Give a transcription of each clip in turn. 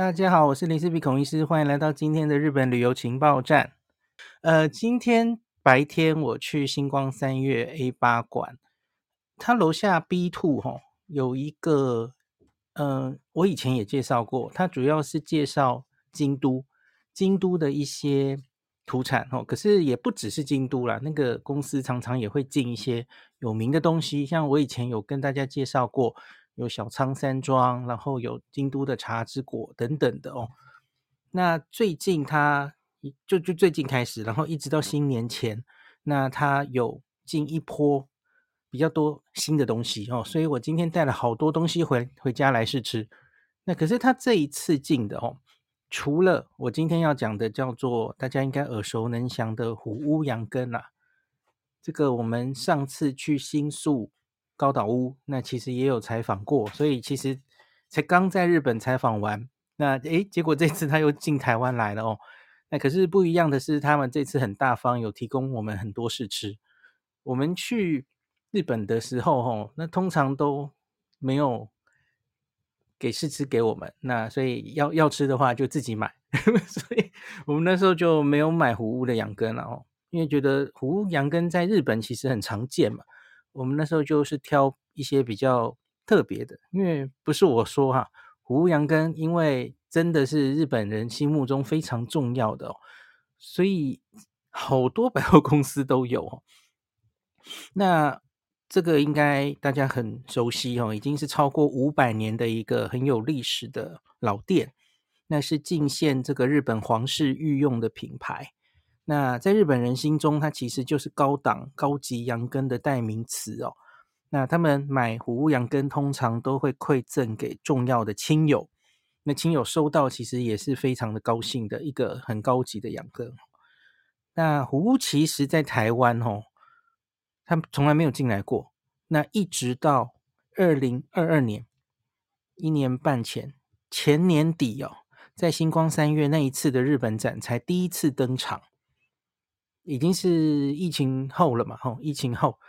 大家好，我是林思比孔医师，欢迎来到今天的日本旅游情报站。呃，今天白天我去星光三月 A 八馆，它楼下 B two 哈有一个，嗯、呃，我以前也介绍过，它主要是介绍京都，京都的一些土产哦，可是也不只是京都啦，那个公司常常也会进一些有名的东西，像我以前有跟大家介绍过。有小仓山庄，然后有京都的茶之果等等的哦。那最近他就就最近开始，然后一直到新年前，那他有进一波比较多新的东西哦。所以我今天带了好多东西回回家来试吃。那可是他这一次进的哦，除了我今天要讲的叫做大家应该耳熟能详的虎屋羊羹啦，这个我们上次去新宿。高岛屋，那其实也有采访过，所以其实才刚在日本采访完，那诶，结果这次他又进台湾来了哦。那可是不一样的是，他们这次很大方，有提供我们很多试吃。我们去日本的时候，哦，那通常都没有给试吃给我们，那所以要要吃的话就自己买。所以我们那时候就没有买虎屋的羊羹了哦，因为觉得虎屋羊羹在日本其实很常见嘛。我们那时候就是挑一些比较特别的，因为不是我说哈，胡杨根，因为真的是日本人心目中非常重要的哦，所以好多百货公司都有哦。那这个应该大家很熟悉哦，已经是超过五百年的一个很有历史的老店，那是进献这个日本皇室御用的品牌。那在日本人心中，它其实就是高档、高级羊羹的代名词哦。那他们买虎屋羊羹，通常都会馈赠给重要的亲友。那亲友收到，其实也是非常的高兴的一个很高级的羊羹。那虎屋其实在台湾哦，他从来没有进来过。那一直到二零二二年，一年半前，前年底哦，在星光三月那一次的日本展，才第一次登场。已经是疫情后了嘛？吼，疫情后，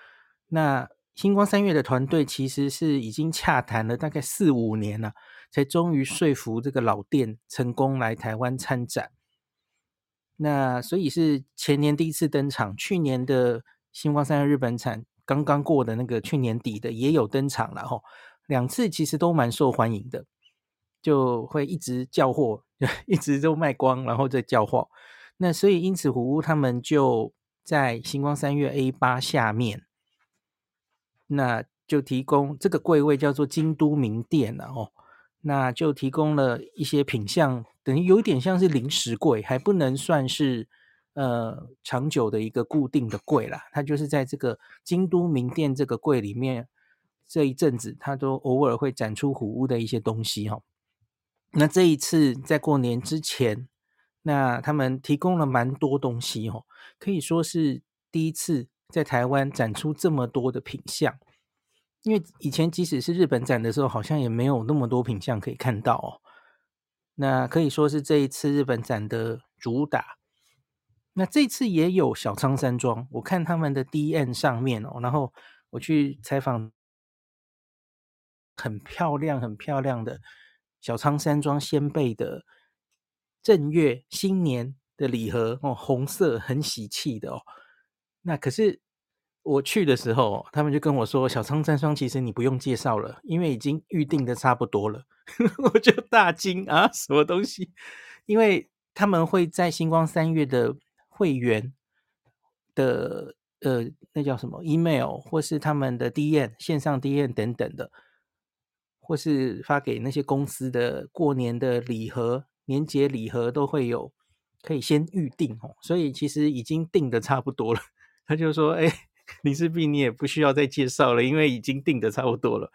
那星光三月的团队其实是已经洽谈了大概四五年了，才终于说服这个老店成功来台湾参展。那所以是前年第一次登场，去年的星光三月日本展刚刚过的那个去年底的也有登场了，吼，两次其实都蛮受欢迎的，就会一直叫货，一直都卖光，然后再叫货。那所以，因此虎屋他们就在星光三月 A 八下面，那就提供这个柜位叫做京都名店了哦。那就提供了一些品相，等于有点像是临时柜，还不能算是呃长久的一个固定的柜啦。它就是在这个京都名店这个柜里面，这一阵子它都偶尔会展出虎屋的一些东西哈。那这一次在过年之前。那他们提供了蛮多东西哦，可以说是第一次在台湾展出这么多的品相，因为以前即使是日本展的时候，好像也没有那么多品相可以看到哦。那可以说是这一次日本展的主打。那这次也有小仓山庄，我看他们的 D N 上面哦，然后我去采访，很漂亮、很漂亮的小仓山庄先辈的。正月新年的礼盒哦，红色很喜气的哦。那可是我去的时候，他们就跟我说，小仓三双其实你不用介绍了，因为已经预定的差不多了。我就大惊啊，什么东西？因为他们会在星光三月的会员的呃，那叫什么 email，或是他们的 DM 线上 DM 等等的，或是发给那些公司的过年的礼盒。年节礼盒都会有，可以先预定哦，所以其实已经定的差不多了。他就说：“哎，林氏璧，你也不需要再介绍了，因为已经定的差不多了。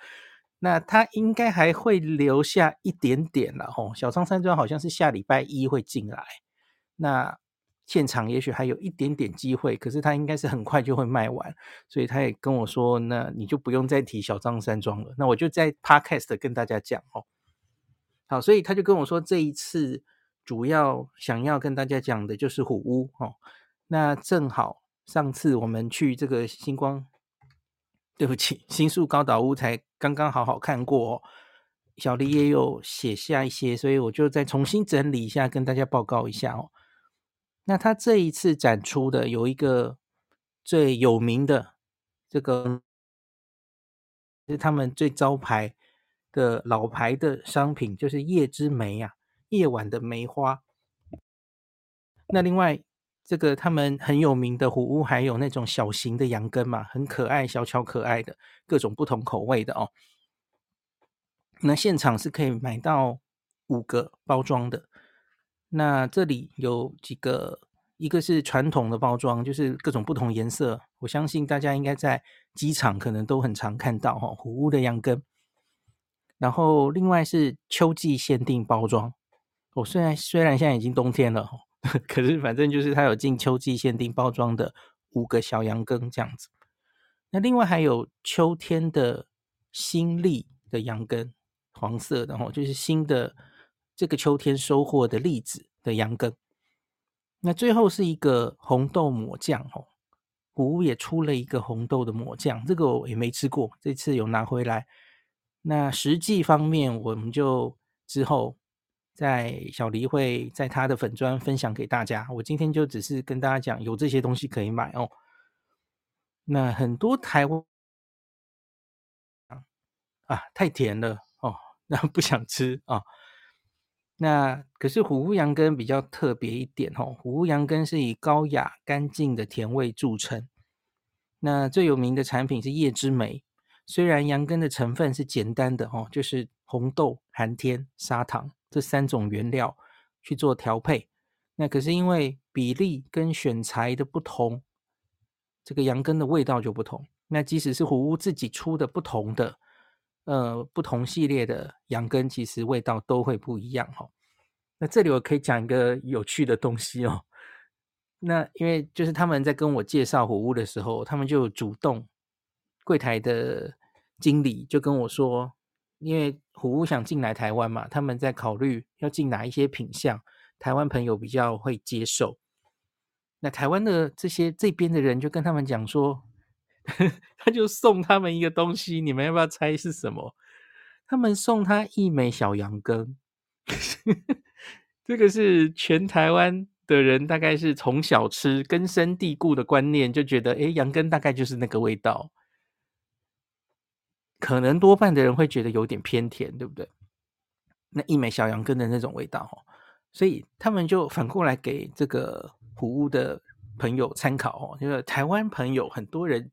那他应该还会留下一点点了哦。小仓山庄好像是下礼拜一会进来，那现场也许还有一点点机会，可是他应该是很快就会卖完，所以他也跟我说：那你就不用再提小仓山庄了。那我就在 Podcast 跟大家讲哦。”好，所以他就跟我说，这一次主要想要跟大家讲的就是虎屋哦。那正好上次我们去这个星光，对不起，新宿高岛屋才刚刚好好看过哦。小黎也有写下一些，所以我就再重新整理一下，跟大家报告一下哦。那他这一次展出的有一个最有名的这个，是他们最招牌的老牌的商品，就是夜之梅啊，夜晚的梅花。那另外这个他们很有名的虎屋，还有那种小型的羊羹嘛，很可爱，小巧可爱的，各种不同口味的哦。那现场是可以买到五个包装的。那这里有几个，一个是传统的包装，就是各种不同颜色。我相信大家应该在机场可能都很常看到哈，虎屋的羊羹。然后另外是秋季限定包装。我虽然虽然现在已经冬天了，可是反正就是它有进秋季限定包装的五个小羊羹这样子。那另外还有秋天的新栗的羊羹。黄色的哦，就是新的这个秋天收获的栗子的羊羹。那最后是一个红豆抹酱哦，谷物也出了一个红豆的抹酱，这个我也没吃过，这次有拿回来。那实际方面，我们就之后在小黎会在他的粉专分享给大家。我今天就只是跟大家讲，有这些东西可以买哦。那很多台湾啊，太甜了哦。那不想吃啊、哦？那可是虎屋羊羹比较特别一点哦。虎屋羊羹是以高雅干净的甜味著称。那最有名的产品是叶之梅。虽然羊羹的成分是简单的哦，就是红豆、寒天、砂糖这三种原料去做调配。那可是因为比例跟选材的不同，这个羊羹的味道就不同。那即使是虎屋自己出的不同的。呃，不同系列的羊羹其实味道都会不一样哈、哦。那这里我可以讲一个有趣的东西哦。那因为就是他们在跟我介绍虎屋的时候，他们就主动柜台的经理就跟我说，因为虎屋想进来台湾嘛，他们在考虑要进哪一些品相，台湾朋友比较会接受。那台湾的这些这边的人就跟他们讲说。他就送他们一个东西，你们要不要猜是什么？他们送他一枚小羊羹，这个是全台湾的人大概是从小吃根深蒂固的观念，就觉得诶，羊羹大概就是那个味道，可能多半的人会觉得有点偏甜，对不对？那一枚小羊羹的那种味道哦，所以他们就反过来给这个虎屋的朋友参考哦，就是台湾朋友很多人。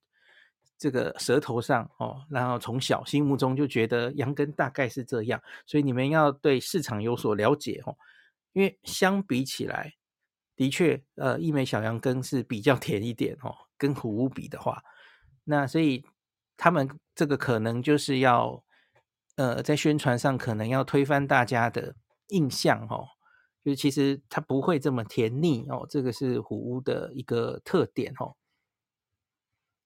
这个舌头上哦，然后从小心目中就觉得羊羹大概是这样，所以你们要对市场有所了解哦。因为相比起来，的确，呃，一枚小羊羹是比较甜一点哦，跟虎屋比的话，那所以他们这个可能就是要，呃，在宣传上可能要推翻大家的印象哦，就是其实它不会这么甜腻哦，这个是虎屋的一个特点哦。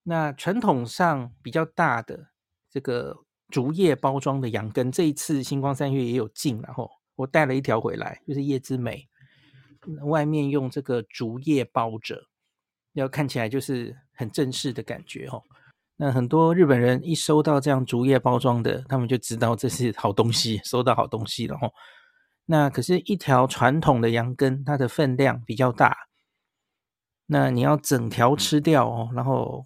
那传统上比较大的这个竹叶包装的羊羹，这一次星光三月也有进，然后我带了一条回来，就是叶之美，外面用这个竹叶包着，要看起来就是很正式的感觉哦。那很多日本人一收到这样竹叶包装的，他们就知道这是好东西，收到好东西了哦。那可是，一条传统的羊羹，它的分量比较大，那你要整条吃掉哦，然后。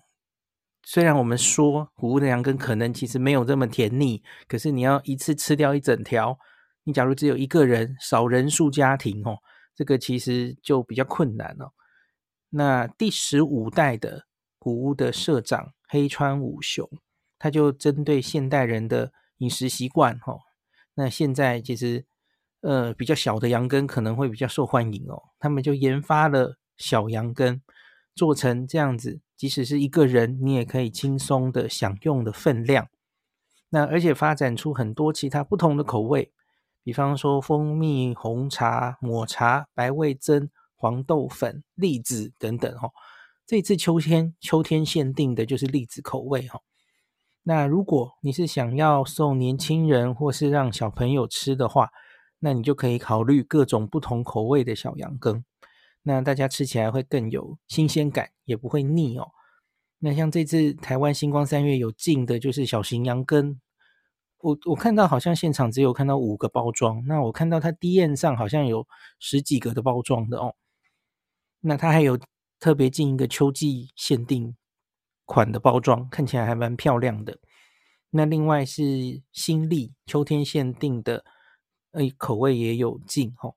虽然我们说谷物的羊羹可能其实没有这么甜腻，可是你要一次吃掉一整条，你假如只有一个人，少人数家庭哦，这个其实就比较困难哦。那第十五代的谷物的社长黑川武雄，他就针对现代人的饮食习惯哦，那现在其实呃比较小的羊羹可能会比较受欢迎哦，他们就研发了小羊羹，做成这样子。即使是一个人，你也可以轻松的享用的分量。那而且发展出很多其他不同的口味，比方说蜂蜜红茶、抹茶、白味噌、黄豆粉、栗子等等。哈，这次秋天秋天限定的就是栗子口味。哈，那如果你是想要送年轻人或是让小朋友吃的话，那你就可以考虑各种不同口味的小羊羹。那大家吃起来会更有新鲜感，也不会腻哦。那像这次台湾星光三月有进的，就是小型羊羹，我我看到好像现场只有看到五个包装，那我看到它 DM 上好像有十几个的包装的哦。那它还有特别进一个秋季限定款的包装，看起来还蛮漂亮的。那另外是新历秋天限定的，诶，口味也有进哦。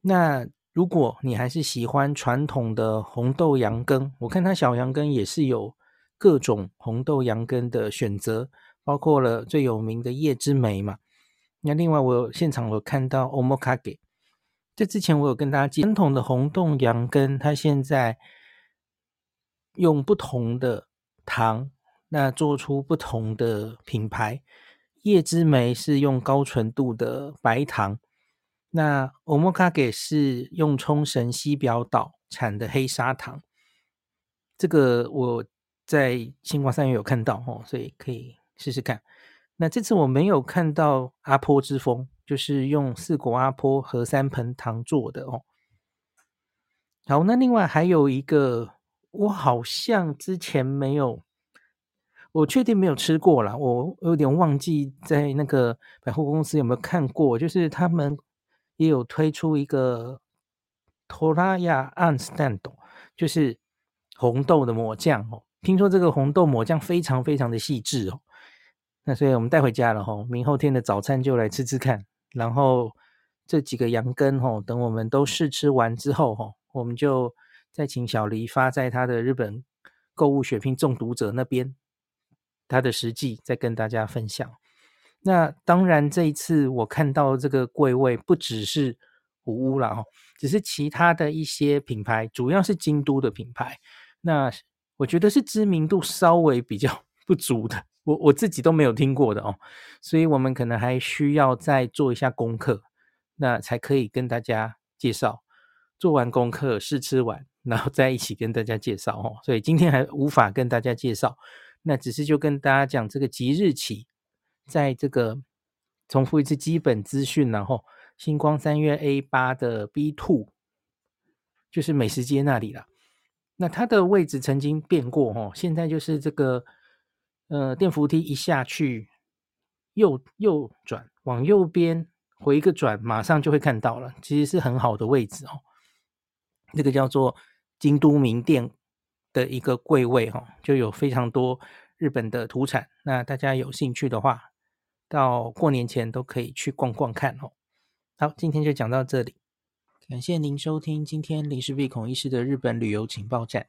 那如果你还是喜欢传统的红豆羊羹，我看它小羊羹也是有各种红豆羊羹的选择。包括了最有名的叶之梅嘛，那另外我有现场有看到 Omokage，这之前我有跟大家讲传统的红豆羊羹，它现在用不同的糖，那做出不同的品牌。叶之梅是用高纯度的白糖，那 Omokage 是用冲绳西表岛产的黑砂糖。这个我在新光三越有看到哦，所以可以。试试看，那这次我没有看到阿波之风，就是用四果阿波和三盆糖做的哦。好，那另外还有一个，我好像之前没有，我确定没有吃过啦，我有点忘记在那个百货公司有没有看过，就是他们也有推出一个托拉亚安斯坦豆，就是红豆的抹酱哦。听说这个红豆抹酱非常非常的细致哦。那所以我们带回家了吼，明后天的早餐就来吃吃看。然后这几个羊羹吼，等我们都试吃完之后吼，我们就再请小黎发在他的日本购物血拼中毒者那边，他的实际再跟大家分享。那当然这一次我看到这个柜位不只是虎屋啦吼，只是其他的一些品牌，主要是京都的品牌。那我觉得是知名度稍微比较不足的。我我自己都没有听过的哦，所以我们可能还需要再做一下功课，那才可以跟大家介绍。做完功课试吃完，然后再一起跟大家介绍哦。所以今天还无法跟大家介绍，那只是就跟大家讲这个即日起，在这个重复一次基本资讯，然后星光三月 A 八的 B two，就是美食街那里了。那它的位置曾经变过哦，现在就是这个。呃，电扶梯一下去，右右转，往右边回一个转，马上就会看到了。其实是很好的位置哦。这个叫做京都名店的一个柜位、哦，就有非常多日本的土产。那大家有兴趣的话，到过年前都可以去逛逛看哦。好，今天就讲到这里，感谢您收听今天林氏璧孔医师的日本旅游情报站。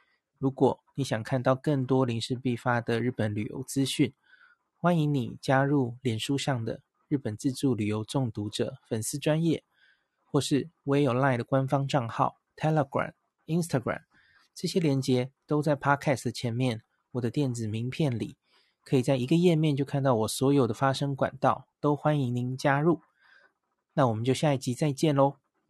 如果你想看到更多林氏璧发的日本旅游资讯，欢迎你加入脸书上的日本自助旅游中毒者粉丝专页，或是我也有 LINE 的官方账号 Telegram、Instagram，这些连接都在 Podcast 前面，我的电子名片里，可以在一个页面就看到我所有的发声管道，都欢迎您加入。那我们就下一集再见喽。